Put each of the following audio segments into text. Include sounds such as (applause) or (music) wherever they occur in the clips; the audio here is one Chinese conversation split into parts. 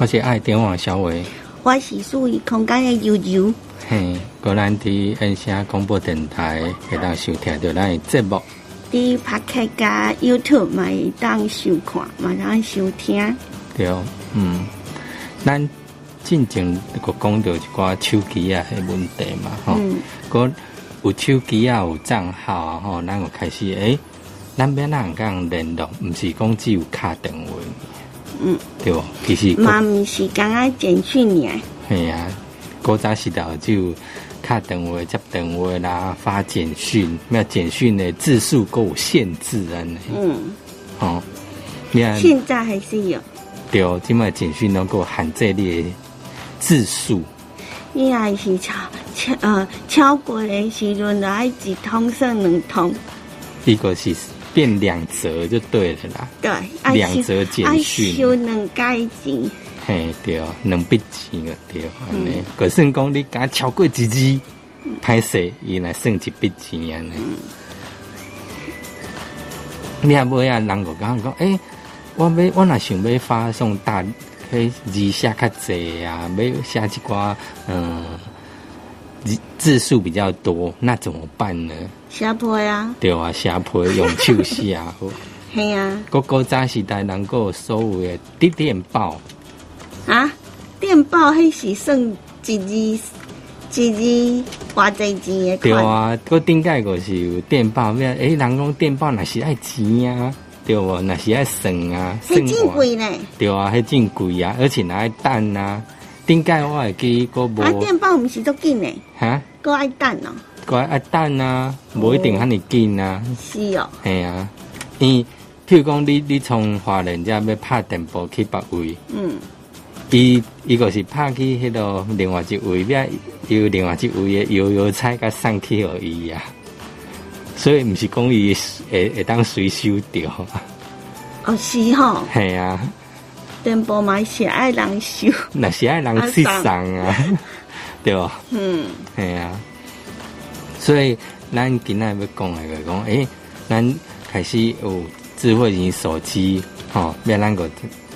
我是爱点网小伟，我是属于空间的悠悠。嘿，果然伫恩声广播电台会当收听到咱的节目，伫拍客加 YouTube 嘛会当收看，嘛当收听。对，嗯，咱进前个讲到一寡手机啊的问题嘛，吼，个有手机啊有账号啊，吼，咱就开始诶，咱要哪样联络？毋是讲只有卡电话，嗯，对不？其实嘛毋是刚刚简讯尔。系啊，古早时代就卡电话、接电话啦，发简讯，那简讯的字数够限制啊，嗯，哦，你看现在还是有。对，即卖简讯能够限制你的字数。你还是超超呃超过的时阵，来一通算两通。一个是变两折就对了啦。对，两折简讯。修两改钱。嘿，对，两笔钱个对，安尼。可算讲你敢超过一字，歹势，伊来算一笔钱安尼。你也无呀，人个讲讲，诶。我要我若想要发送大，迄字写较济啊，要写一寡嗯字字数比较多，那怎么办呢？写批啊？对啊，写批用手写。(laughs) 系啊。哥哥早时代能够所有的电电报啊，电报迄是算一日一日偌济钱的对啊，个顶盖个是有电报，咩？诶，人讲电报那是爱钱啊。对哦，那是爱算啊，算贵呢。对啊，迄真贵啊，而且那爱等啊。顶盖我会记个无。啊，电报毋是足紧诶。哈？个爱等哦。个爱等啊，无一定遐尼紧啊。是哦。系啊，伊譬如讲，你你从华人家要拍电报去别位。嗯。伊伊个是拍去迄个另外一位，要有另外一位的悠悠彩甲送去而已啊。所以毋是讲伊会会当随收掉。哦，是吼。系啊。电波嘛是爱人收。那是爱人去送啊，(laughs) 对吧？嗯。系啊。所以咱今仔要讲诶个讲，诶，咱开始有智慧型手机，吼，要咱个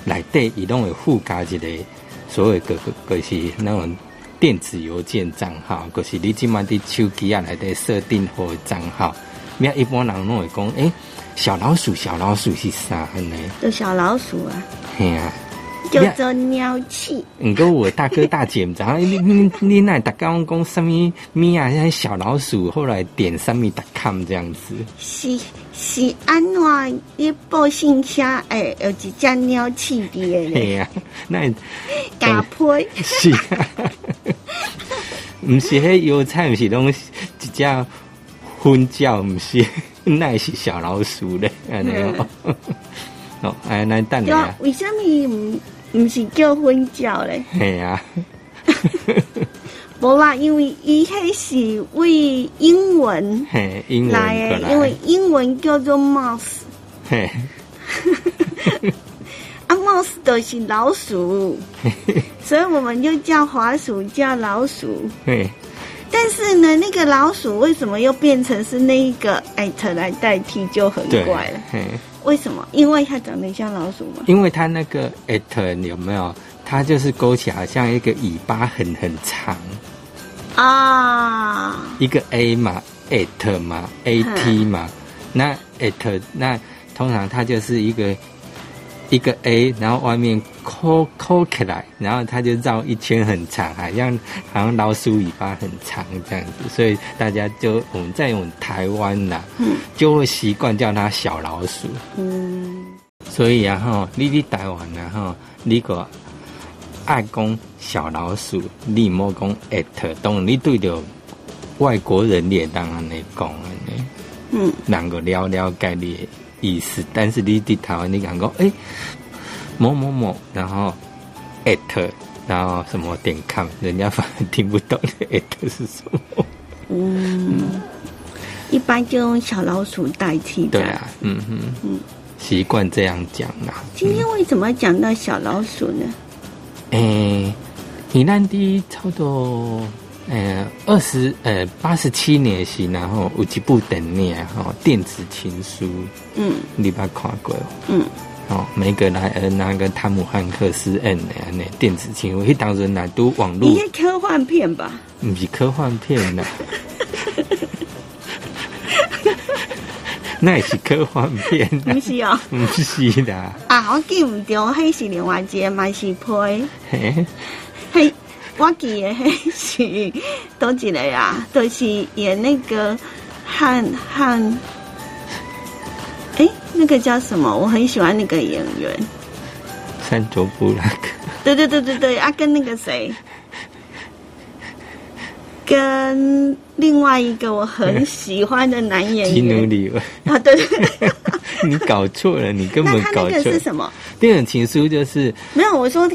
内底伊拢会附加一个所谓个个个是那种电子邮件账号，就是你即满伫手机啊内底设定好账号。要一般人拢会讲，诶，小老鼠，小老鼠是啥呢？就小老鼠啊。嘿啊。叫做鸟气。唔过我大哥大姐，然后你 (laughs) 你你那大刚讲什么咪啊？像小老鼠，后来点什么 .com 这样子。是是安怎一报信箱诶，有一只鸟气的咧。嘿啊，那假配。是啊。(laughs) 唔是迄油菜，唔是拢一只。昏叫唔是，(laughs) 那是小老鼠咧，安尼哦。(laughs) 哦，哎，那等下。为什么唔唔是叫婚叫咧？系啊。(laughs) 无啦，因为伊迄是为英文来诶，因为英文叫做 mouse。嘿。啊，mouse 都是老鼠，所以我们就叫滑鼠叫老鼠。嘿。但是呢，那个老鼠为什么又变成是那一个艾特来代替，就很怪了。为什么？因为它长得像老鼠吗？因为它那个艾特有没有？它就是勾起好像一个尾巴很很长啊。一个 A 嘛，艾特嘛，A T 嘛，那艾特那通常它就是一个。一个 A，然后外面扣扣起来，然后它就绕一圈很长，好像好像老鼠尾巴很长这样子，所以大家就我们在用台湾呐，就会习惯叫它小老鼠。嗯，所以啊哈，你你台湾啊哈，你个爱讲小老鼠，你莫讲 at，当然你对着外国人也当然来讲呢，嗯，能够了了解你。意思，但是你在台湾，你讲讲，哎，某某某，然后 at，然后什么点 com，人家反而听不懂 (laughs) at 是什么。嗯，一般就用小老鼠代替。对啊，嗯嗯嗯，习惯这样讲啊。今天为什么讲到小老鼠呢？诶，宜兰的差不多。呃，二十呃八十七年时，然后有一部电影哦，电子情书，嗯，你把看过？嗯，哦，梅格莱恩那个汤姆汉克斯演的那电子琴，我去当时那都网络。一些科幻片吧？不是科幻片呐，(laughs) 那也是科幻片。不是哦，不是的。啊，我记唔到，迄是另外一个，嘛是配。嘿，我记的迄是多一个啊，都是演那个汉汉。哎，那个叫什么？我很喜欢那个演员，山卓布拉克。对对对对对，啊，跟那个谁，跟另外一个我很喜欢的男演员基努里啊，对对，你搞错了，你根本搞错。那个是什么？电影情书就是没有，我说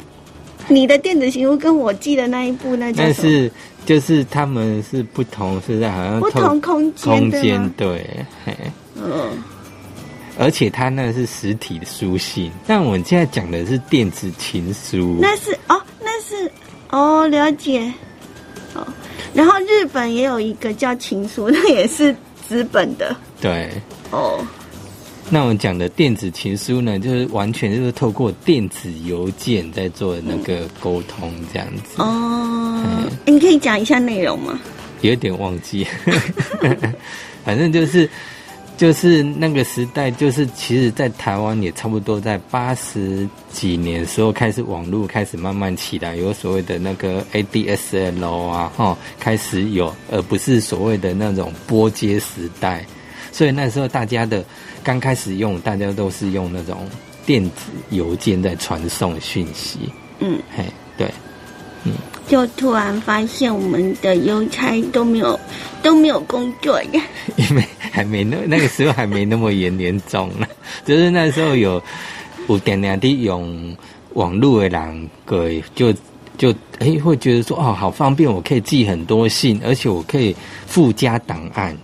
(laughs) 你的电子情书跟我记的那一部那但是就是他们是不同，是在好像不同空间空间对，嗯。而且他那是实体的书信，但我们现在讲的是电子情书。那是哦，那是哦，了解。哦，然后日本也有一个叫情书，那也是纸本的。对。哦。那我们讲的电子情书呢，就是完全就是透过电子邮件在做那个沟通这样子。哦。你可以讲一下内容吗？有点忘记，(laughs) 反正就是。就是那个时代，就是其实，在台湾也差不多在八十几年时候开始网络开始慢慢起来，有所谓的那个 ADSL 啊，哈，开始有，而不是所谓的那种拨接时代。所以那时候大家的刚开始用，大家都是用那种电子邮件在传送讯息。嗯，嘿，对，嗯。就突然发现我们的邮差都没有都没有工作呀，(laughs) 因为还没那那个时候还没那么严严重呢，(laughs) 就是那时候有有点点的用网络的人，对，就就哎会觉得说哦好方便，我可以寄很多信，而且我可以附加档案，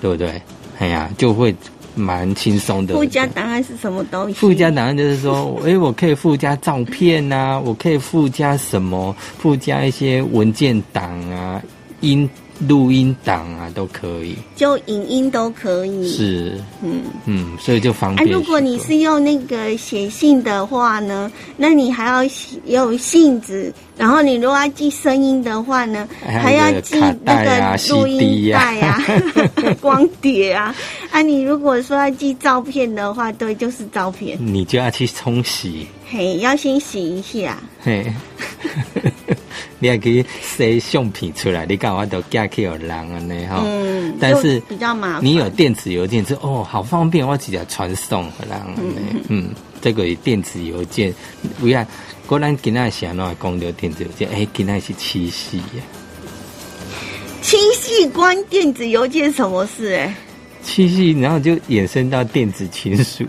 对不对？哎呀，就会。蛮轻松的。附加档案是什么东西？附加档案就是说，哎，我可以附加照片呐，我可以附加什么？附加一些文件档啊，音。录音档啊，都可以，就影音都可以。是，嗯嗯，所以就方便。如果你是用那个写信的话呢，那你还要用信纸，然后你如果要记声音的话呢，还要记那个录音带啊、(laughs) 光碟啊。啊，你如果说要记照片的话，对，就是照片。你就要去冲洗。嘿，要先洗一下。嘿。(laughs) 你还可以塞相片出来，你干嘛都寄去有人啊？呢哈，嗯，但是比较麻烦。你有电子邮件，就哦，好方便，我直接传送回来。嗯嗯，这个电子邮件，不要果然今仔想那讲到电子邮件，哎，今仔是七夕呀。七夕关电子邮件什么事？哎，七夕，然后就衍生到电子情书。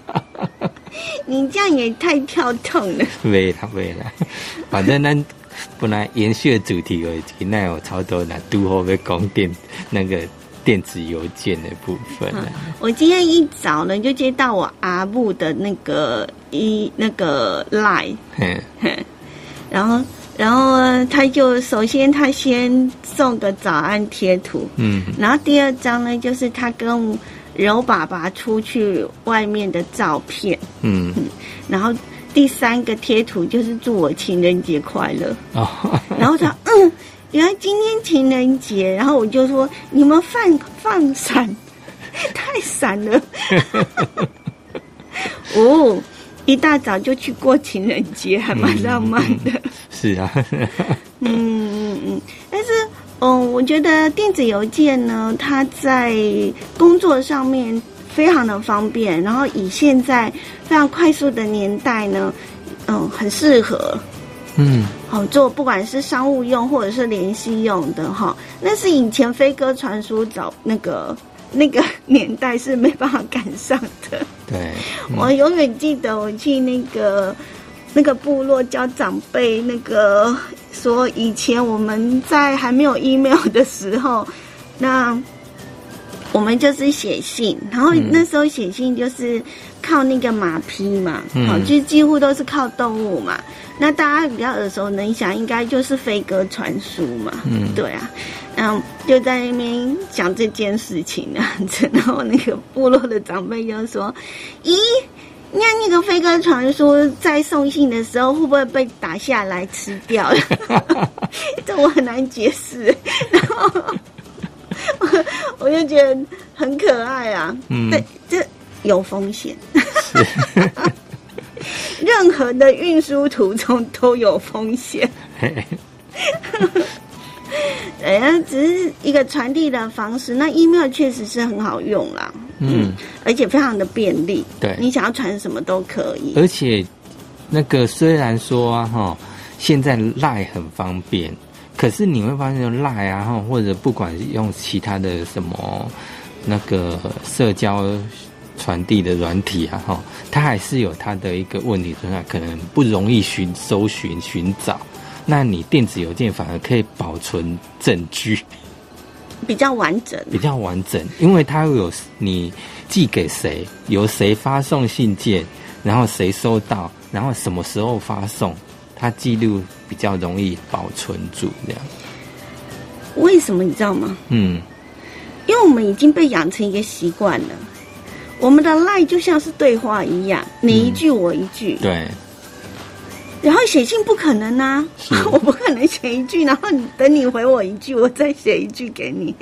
(laughs) 你这样也太跳痛了。没了没了，反正咱本来延续的主题有今天有超多那都好要讲电那个电子邮件的部分。我今天一早呢就接到我阿布的那个一那个 line，然后然后他就首先他先送个早安贴图，嗯，然后第二张呢就是他跟。柔爸爸出去外面的照片，嗯，然后第三个贴图就是祝我情人节快乐，哦，然后他嗯，原来今天情人节，然后我就说你们放放闪，太闪了，(laughs) 哦，一大早就去过情人节，还蛮浪漫的，是啊，(laughs) 嗯嗯嗯，但是。嗯，我觉得电子邮件呢，它在工作上面非常的方便，然后以现在非常快速的年代呢，嗯，很适合，嗯，好做，不管是商务用或者是联系用的哈，那是以前飞鸽传书早那个那个年代是没办法赶上的。对，(laughs) 我永远记得我去那个。那个部落教长辈，那个说以前我们在还没有 email 的时候，那我们就是写信，然后那时候写信就是靠那个马匹嘛，好，就几乎都是靠动物嘛。那大家比较耳熟能详，应该就是飞鸽传书嘛，嗯，对啊，嗯，就在那边讲这件事情啊，然后那个部落的长辈就说：“咦？”那那个飞鸽传书在送信的时候，会不会被打下来吃掉？(laughs) 这我很难解释。然后我 (laughs) 我就觉得很可爱啊。嗯，对，这有风险。任何的运输途中都有风险。(laughs) 哎呀，只是一个传递的方式。那 email 确实是很好用啦，嗯，而且非常的便利。对，你想要传什么都可以。而且，那个虽然说啊，哈，现在赖很方便，可是你会发现赖啊，哈，或者不管用其他的什么那个社交传递的软体啊，哈，它还是有它的一个问题存在，可能不容易寻搜寻寻找。那你电子邮件反而可以保存证据，比较完整，比较完整，因为它有你寄给谁，由谁发送信件，然后谁收到，然后什么时候发送，它记录比较容易保存住。这样，为什么你知道吗？嗯，因为我们已经被养成一个习惯了，我们的赖就像是对话一样，你一句我一句，对。然后写信不可能啊，(laughs) 我不可能写一句，然后等你回我一句，我再写一句给你。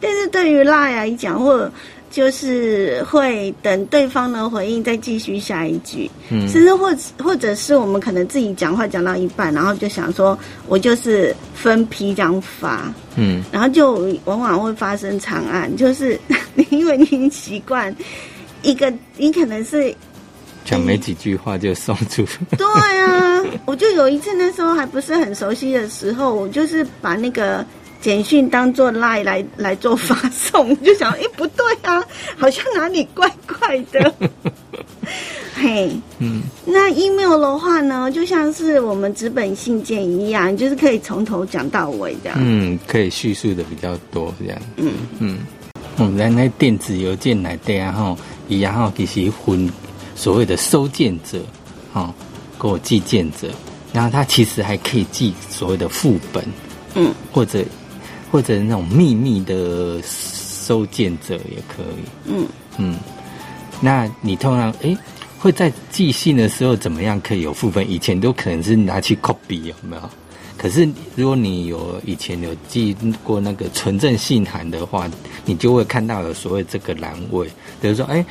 但是对于赖来讲，或就是会等对方的回应再继续下一句，甚至或或者是我们可能自己讲话讲到一半，然后就想说我就是分批这样发，嗯，然后就往往会发生长案，就是 (laughs) 因为你习惯一个，你可能是。讲没几句话就送出。(laughs) 对啊，我就有一次那时候还不是很熟悉的时候，我就是把那个简讯当做 lie 来来做发送，(laughs) 就想，哎，不对啊，(laughs) 好像哪里怪怪的。(laughs) 嘿，嗯，那 email 的话呢，就像是我们纸本信件一样，就是可以从头讲到尾这样。嗯，可以叙述的比较多这样。嗯嗯，我们在那电子邮件来对啊哈，然后其实分。所谓的收件者，哈，给我寄件者，然后他其实还可以寄所谓的副本，嗯，或者或者那种秘密的收件者也可以，嗯嗯。那你通常哎会在寄信的时候怎么样可以有副本？以前都可能是拿去 copy 有没有？可是如果你有以前有寄过那个纯正信函的话，你就会看到有所谓这个栏位，比如说哎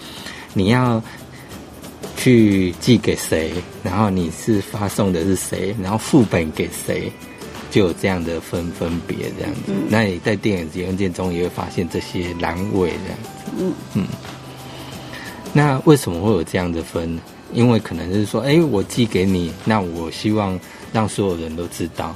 你要。去寄给谁，然后你是发送的是谁，然后副本给谁，就有这样的分分别这样子。那你在电子邮件中也会发现这些阑尾这样子。嗯嗯。那为什么会有这样的分？因为可能是说，哎，我寄给你，那我希望让所有人都知道，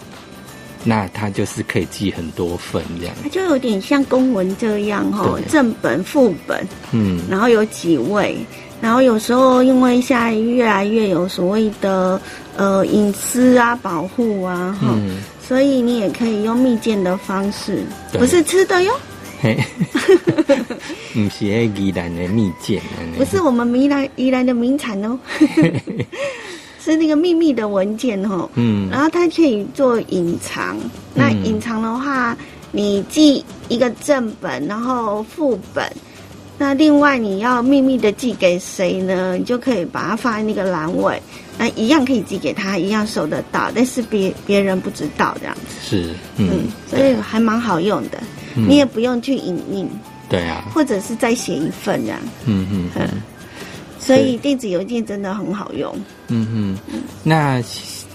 那他就是可以寄很多份这样。它就有点像公文这样哈，正本、副本，嗯，然后有几位。然后有时候，因为现在越来越有所谓的呃隐私啊保护啊，哈，所以你也可以用密件的方式，不是吃的哟。(laughs) 不是宜兰的蜜饯，不是我们宜兰宜兰的名产哦，(laughs) 是那个秘密的文件哦。嗯，然后它可以做隐藏，那隐藏的话，你寄一个正本，然后副本。那另外你要秘密的寄给谁呢？你就可以把它放在那个栏位，那一样可以寄给他，一样收得到，但是别别人不知道这样子。是，嗯，所以还蛮好用的，你也不用去影印。对啊。或者是再写一份这样。嗯嗯嗯。所以电子邮件真的很好用。嗯嗯。那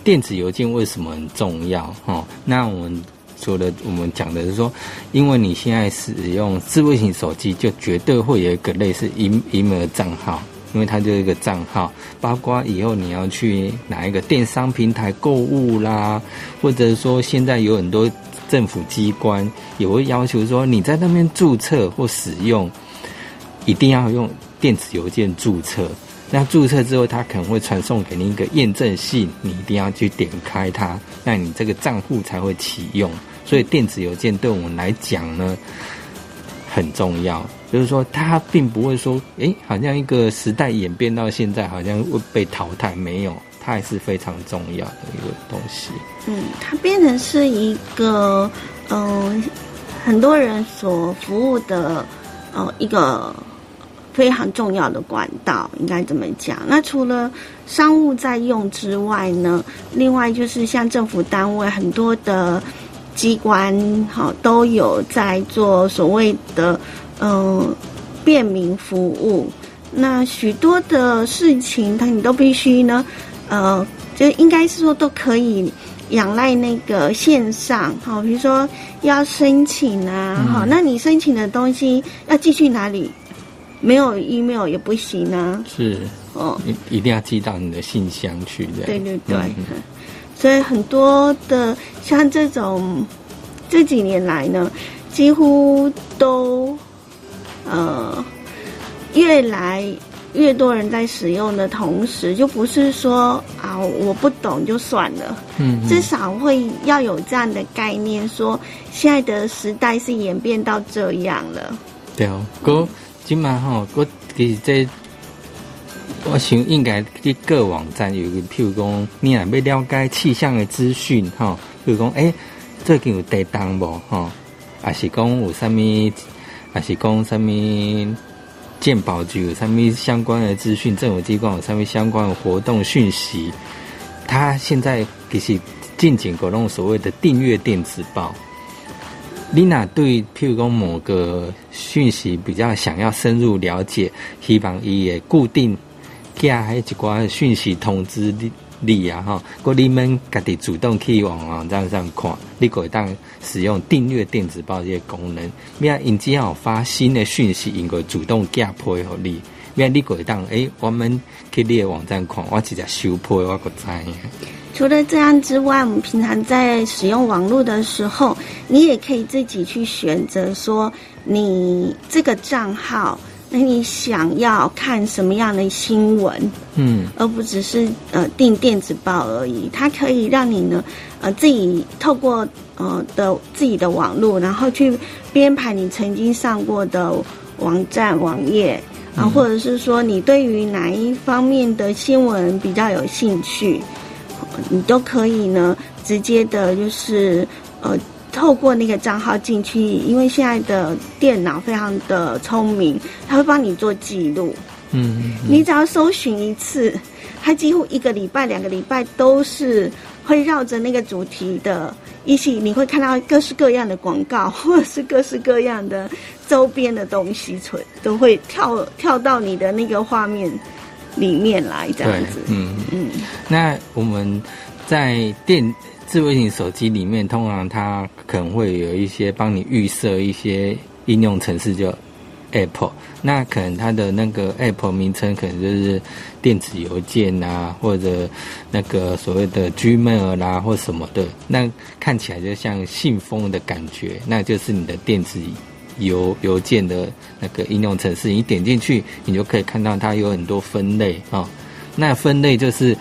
电子邮件为什么很重要？哈，那我们。说的我们讲的是说，因为你现在使用智慧型手机，就绝对会有一个类似 email 账号，因为它就是一个账号。包括以后你要去哪一个电商平台购物啦，或者说现在有很多政府机关也会要求说，你在那边注册或使用，一定要用电子邮件注册。那注册之后，他可能会传送给你一个验证信，你一定要去点开它，那你这个账户才会启用。所以电子邮件对我们来讲呢很重要，就是说它并不会说，哎，好像一个时代演变到现在，好像会被淘汰，没有，它还是非常重要的一个东西。嗯，它变成是一个，嗯，很多人所服务的，呃，一个。非常重要的管道，应该怎么讲？那除了商务在用之外呢，另外就是像政府单位很多的机关，好都有在做所谓的嗯便民服务。那许多的事情，它你都必须呢，呃，就应该是说都可以仰赖那个线上，好，比如说要申请啊，好，那你申请的东西要寄去哪里？没有 email 也不行啊。是，哦，一一定要寄到你的信箱去的。对对对，所以很多的像这种这几年来呢，几乎都呃。越来越多人在使用的同时，就不是说啊我不懂就算了，嗯，至少会要有这样的概念，说现在的时代是演变到这样了。对哦，哥，今晚哈，哥其实这，我想应该去各网站有个，譬如讲，你若要了解气象的资讯哈，譬如讲，哎，最近有地震无哈，还是讲有啥物，还是讲啥物。鉴宝局有上面相关的资讯，政府机关有上面相关的活动讯息。他现在其实进行各种所谓的订阅电子报。丽娜对譬如讲某个讯息比较想要深入了解，希望伊也固定加一寡讯息通知你。你啊哈，过你们家己主动去往网站上看，你可以当使用订阅电子报这些功能。免因只要发新的讯息，应该主动加配合你。免你可以当诶，我们去你的网站看，我直接收配，我个知。除了这样之外，我们平常在使用网络的时候，你也可以自己去选择说，你这个账号。那你想要看什么样的新闻？嗯，而不只是呃订电子报而已。它可以让你呢，呃自己透过呃的自己的网络，然后去编排你曾经上过的网站网页啊，或者是说你对于哪一方面的新闻比较有兴趣，你都可以呢直接的，就是呃。透过那个账号进去，因为现在的电脑非常的聪明，它会帮你做记录。嗯，你只要搜寻一次，它几乎一个礼拜、两个礼拜都是会绕着那个主题的一起，你会看到各式各样的广告，或者是各式各样的周边的东西，存都会跳跳到你的那个画面里面来，这样子。嗯嗯，那我们在电。智慧型手机里面，通常它可能会有一些帮你预设一些应用程式，就 Apple。那可能它的那个 Apple 名称可能就是电子邮件啊，或者那个所谓的 Gmail 啦，或什么的。那看起来就像信封的感觉，那就是你的电子邮邮件的那个应用程式。你点进去，你就可以看到它有很多分类啊。那分类就是。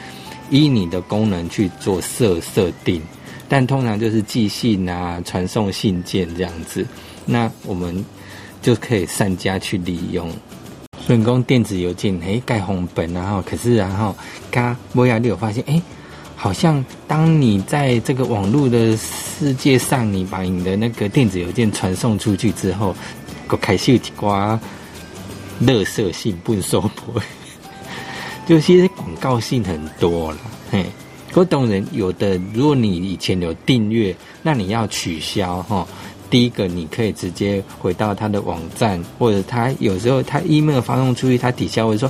依你的功能去做设设定，但通常就是寄信啊、传送信件这样子，那我们就可以善加去利用。所以讲电子邮件，哎，盖红本，然后可是然后，嘎摩亚利有发现，哎，好像当你在这个网络的世界上，你把你的那个电子邮件传送出去之后，个开始一挂乐色信不收破。就其实广告性很多了，嘿，可当然有的，如果你以前有订阅，那你要取消哈。第一个，你可以直接回到他的网站，或者他有时候他 email 发送出去，他底下会说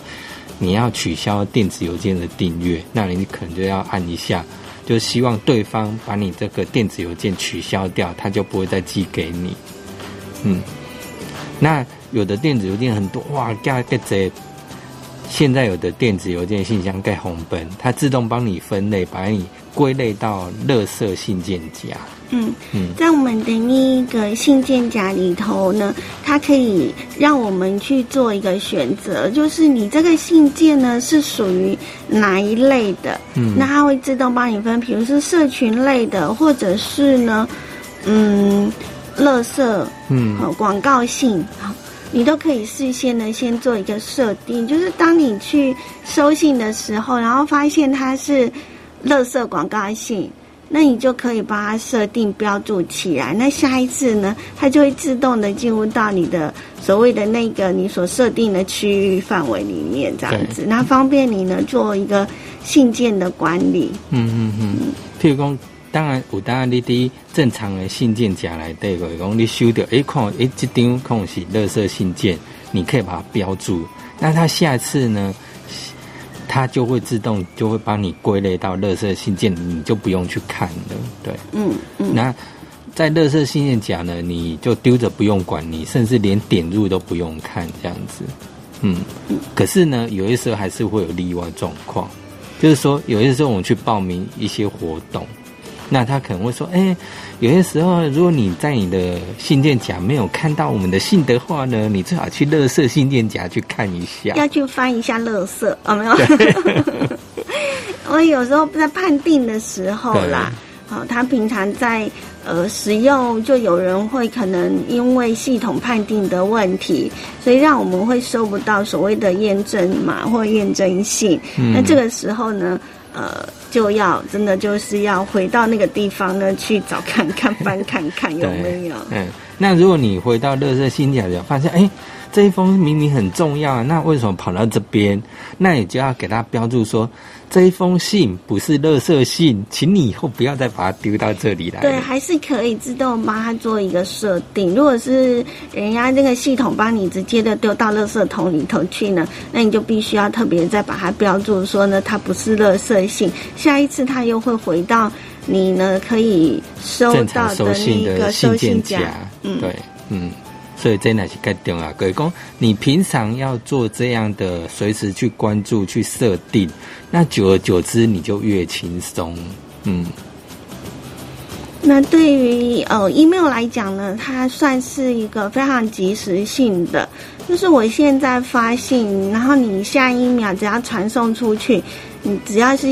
你要取消电子邮件的订阅，那你可能就要按一下，就希望对方把你这个电子邮件取消掉，他就不会再寄给你。嗯，那有的电子邮件很多哇，加个这。现在有的电子邮件信箱盖红本，它自动帮你分类，把你归类到垃圾信件夹。嗯嗯，在我们的那个信件夹里头呢，它可以让我们去做一个选择，就是你这个信件呢是属于哪一类的。嗯，那它会自动帮你分，比如是社群类的，或者是呢，嗯，垃圾，嗯，广告信。你都可以事先呢，先做一个设定，就是当你去收信的时候，然后发现它是垃圾广告信，那你就可以把它设定标注起来。那下一次呢，它就会自动的进入到你的所谓的那个你所设定的区域范围里面，这样子，那方便你呢做一个信件的管理。嗯嗯嗯。譬如讲，当然有当然你滴正常的信件夹来对个，讲你收到一看诶，这张空是垃圾信件，你可以把它标注。那它下次呢？它就会自动就会帮你归类到垃圾信件，你就不用去看了。对，嗯嗯。那在垃圾信件夹呢，你就丢着不用管，你甚至连点入都不用看，这样子。嗯。可是呢，有些时候还是会有例外状况，就是说，有些时候我们去报名一些活动。(laughs) 那他可能会说：“哎，有些时候，如果你在你的信件夹没有看到我们的信的话呢，你最好去乐色信件夹去看一下，要去翻一下乐色，哦没有？(laughs) 我有时候在判定的时候啦，好，他平常在呃使用，就有人会可能因为系统判定的问题，所以让我们会收不到所谓的验证码或验证信。那这个时候呢？”呃，就要真的就是要回到那个地方呢，去找看看翻看看 (laughs) 有没有。嗯，那如果你回到乐色信夹就发现哎，这一封明明很重要啊，那为什么跑到这边？那你就要给他标注说。这一封信不是垃圾信，请你以后不要再把它丢到这里来。对，还是可以自动帮他做一个设定。如果是人家这个系统帮你直接的丢到垃圾桶里头去呢，那你就必须要特别再把它标注说呢，它不是垃圾信。下一次他又会回到你呢可以收到的那个收信夹。嗯，对，嗯。所以这乃是该重要。各位讲，你平常要做这样的，随时去关注、去设定，那久而久之你就越轻松。嗯。那对于呃 email 来讲呢，它算是一个非常及时性的，就是我现在发信，然后你下一秒只要传送出去。你只要是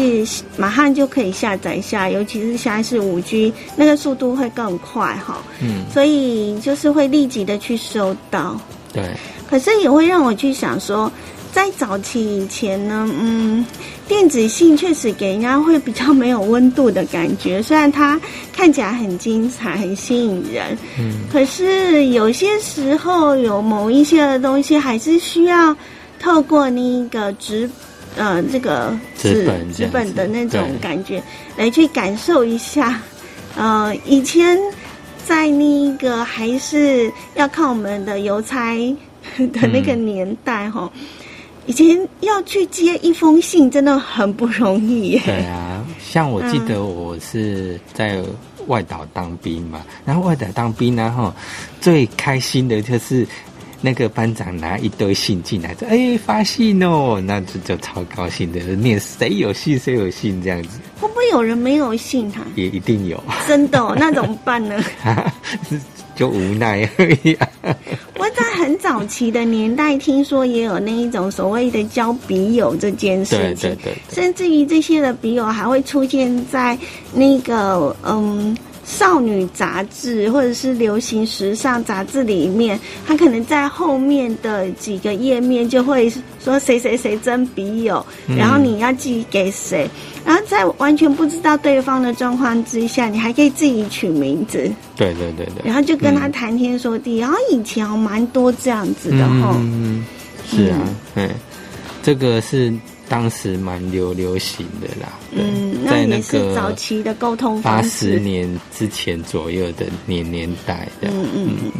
马上就可以下载下，尤其是现在是五 G，那个速度会更快哈。嗯，所以就是会立即的去收到。对。可是也会让我去想说，在早期以前呢，嗯，电子信确实给人家会比较没有温度的感觉，虽然它看起来很精彩、很吸引人，嗯，可是有些时候有某一些的东西还是需要透过那个纸。呃，这个纸本纸本的那种感觉，来去感受一下。呃，以前在那个还是要靠我们的邮差的那个年代哈，以前要去接一封信真的很不容易。对啊，像我记得我是在外岛当兵嘛，然后外岛当兵呢，哈最开心的就是。那个班长拿一堆信进来，说：“哎，发信哦，那就就超高兴的，念谁有信谁有信这样子。”会不会有人没有信他？也一定有。真的？那怎么办呢？(laughs) 就无奈而已。我在很早期的年代，听说也有那一种所谓的交笔友这件事情，对对对，甚至于这些的笔友还会出现在那个嗯。少女杂志或者是流行时尚杂志里面，他可能在后面的几个页面就会说谁谁谁真笔友，然后你要寄给谁，然后在完全不知道对方的状况之下，你还可以自己取名字。对对对对。然后就跟他谈天说地，然后以前蛮多这样子的哈。嗯，是啊，嗯，这个是。当时蛮流流行的啦，嗯，那也是早期的沟通八十年之前左右的年年代的，嗯。嗯嗯。